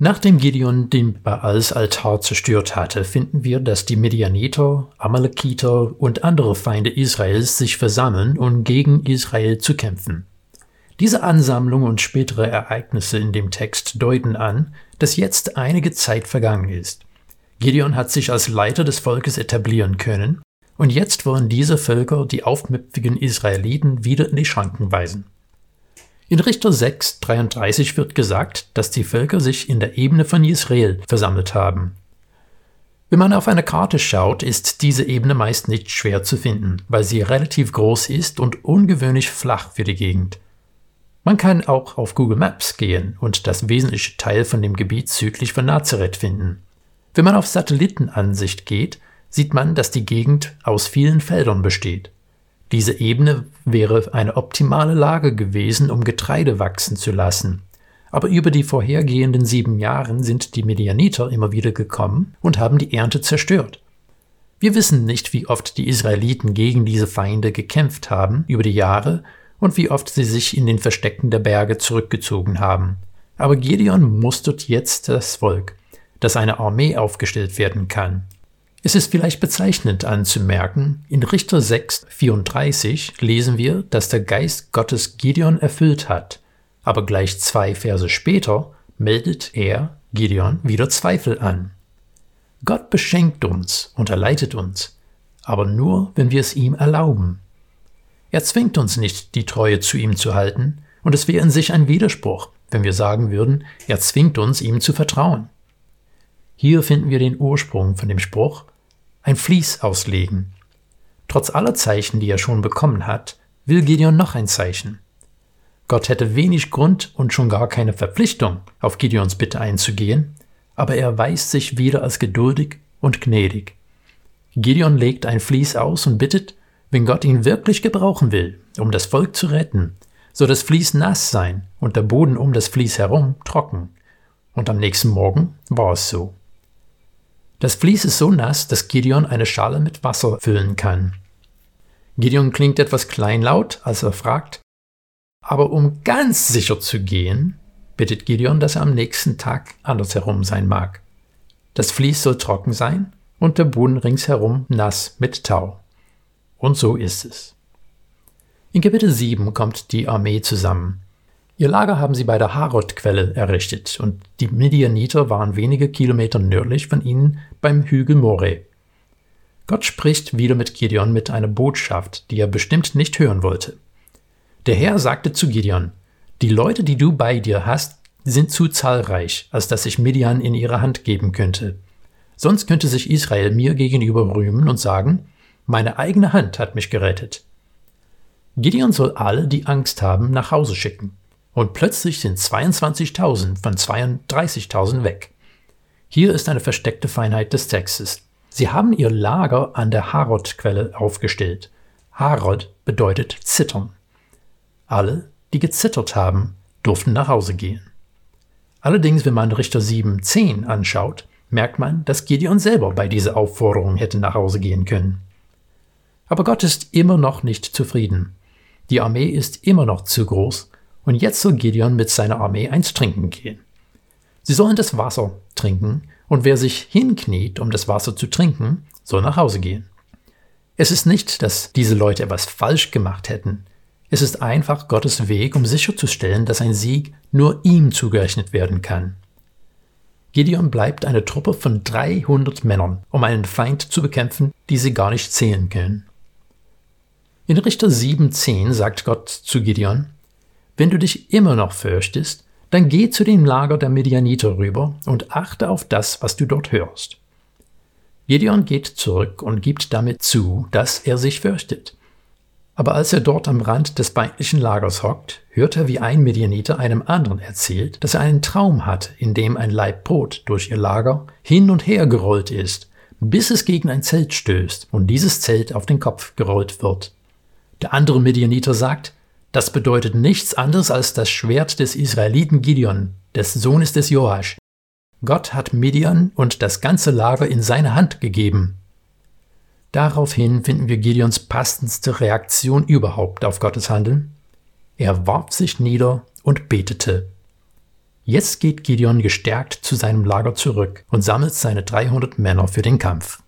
Nachdem Gideon den Baals Altar zerstört hatte, finden wir, dass die Midianiter, Amalekiter und andere Feinde Israels sich versammeln, um gegen Israel zu kämpfen. Diese Ansammlung und spätere Ereignisse in dem Text deuten an, dass jetzt einige Zeit vergangen ist. Gideon hat sich als Leiter des Volkes etablieren können, und jetzt wollen diese Völker die aufmüpfigen Israeliten wieder in die Schranken weisen. In Richter 6, 33 wird gesagt, dass die Völker sich in der Ebene von Israel versammelt haben. Wenn man auf eine Karte schaut, ist diese Ebene meist nicht schwer zu finden, weil sie relativ groß ist und ungewöhnlich flach für die Gegend. Man kann auch auf Google Maps gehen und das wesentliche Teil von dem Gebiet südlich von Nazareth finden. Wenn man auf Satellitenansicht geht, sieht man, dass die Gegend aus vielen Feldern besteht. Diese Ebene wäre eine optimale Lage gewesen, um Getreide wachsen zu lassen. Aber über die vorhergehenden sieben Jahre sind die Medianiter immer wieder gekommen und haben die Ernte zerstört. Wir wissen nicht, wie oft die Israeliten gegen diese Feinde gekämpft haben über die Jahre und wie oft sie sich in den Verstecken der Berge zurückgezogen haben. Aber Gideon mustert jetzt das Volk, dass eine Armee aufgestellt werden kann. Es ist vielleicht bezeichnend anzumerken, in Richter 6, 34 lesen wir, dass der Geist Gottes Gideon erfüllt hat, aber gleich zwei Verse später meldet er, Gideon, wieder Zweifel an. Gott beschenkt uns und er leitet uns, aber nur, wenn wir es ihm erlauben. Er zwingt uns nicht, die Treue zu ihm zu halten, und es wäre in sich ein Widerspruch, wenn wir sagen würden, er zwingt uns, ihm zu vertrauen. Hier finden wir den Ursprung von dem Spruch, ein Vlies auslegen. Trotz aller Zeichen, die er schon bekommen hat, will Gideon noch ein Zeichen. Gott hätte wenig Grund und schon gar keine Verpflichtung, auf Gideons Bitte einzugehen, aber er weist sich wieder als geduldig und gnädig. Gideon legt ein Vlies aus und bittet, wenn Gott ihn wirklich gebrauchen will, um das Volk zu retten, soll das Vlies nass sein und der Boden um das Vlies herum trocken. Und am nächsten Morgen war es so. Das Vlies ist so nass, dass Gideon eine Schale mit Wasser füllen kann. Gideon klingt etwas kleinlaut, als er fragt, aber um ganz sicher zu gehen, bittet Gideon, dass er am nächsten Tag andersherum sein mag. Das Vlies soll trocken sein und der Boden ringsherum nass mit Tau. Und so ist es. In Kapitel 7 kommt die Armee zusammen. Ihr Lager haben sie bei der Harod-Quelle errichtet und die Midianiter waren wenige Kilometer nördlich von ihnen beim Hügel More. Gott spricht wieder mit Gideon mit einer Botschaft, die er bestimmt nicht hören wollte. Der Herr sagte zu Gideon, die Leute, die du bei dir hast, sind zu zahlreich, als dass ich Midian in ihre Hand geben könnte. Sonst könnte sich Israel mir gegenüber rühmen und sagen, meine eigene Hand hat mich gerettet. Gideon soll alle, die Angst haben, nach Hause schicken. Und plötzlich sind 22.000 von 32.000 weg. Hier ist eine versteckte Feinheit des Textes. Sie haben ihr Lager an der Harod-Quelle aufgestellt. Harod bedeutet zittern. Alle, die gezittert haben, durften nach Hause gehen. Allerdings, wenn man Richter 7.10 anschaut, merkt man, dass Gideon selber bei dieser Aufforderung hätte nach Hause gehen können. Aber Gott ist immer noch nicht zufrieden. Die Armee ist immer noch zu groß und jetzt soll Gideon mit seiner Armee eins trinken gehen. Sie sollen das Wasser trinken, und wer sich hinkniet, um das Wasser zu trinken, soll nach Hause gehen. Es ist nicht, dass diese Leute etwas falsch gemacht hätten. Es ist einfach Gottes Weg, um sicherzustellen, dass ein Sieg nur ihm zugerechnet werden kann. Gideon bleibt eine Truppe von 300 Männern, um einen Feind zu bekämpfen, die sie gar nicht zählen können. In Richter 7,10 sagt Gott zu Gideon, wenn du dich immer noch fürchtest, dann geh zu dem Lager der Medianiter rüber und achte auf das, was du dort hörst. Gideon geht zurück und gibt damit zu, dass er sich fürchtet. Aber als er dort am Rand des feindlichen Lagers hockt, hört er, wie ein Medianiter einem anderen erzählt, dass er einen Traum hat, in dem ein Laib Brot durch ihr Lager hin und her gerollt ist, bis es gegen ein Zelt stößt und dieses Zelt auf den Kopf gerollt wird. Der andere Medianiter sagt, das bedeutet nichts anderes als das Schwert des Israeliten Gideon, des Sohnes des Joasch. Gott hat Midian und das ganze Lager in seine Hand gegeben. Daraufhin finden wir Gideons passendste Reaktion überhaupt auf Gottes Handeln. Er warf sich nieder und betete. Jetzt geht Gideon gestärkt zu seinem Lager zurück und sammelt seine 300 Männer für den Kampf.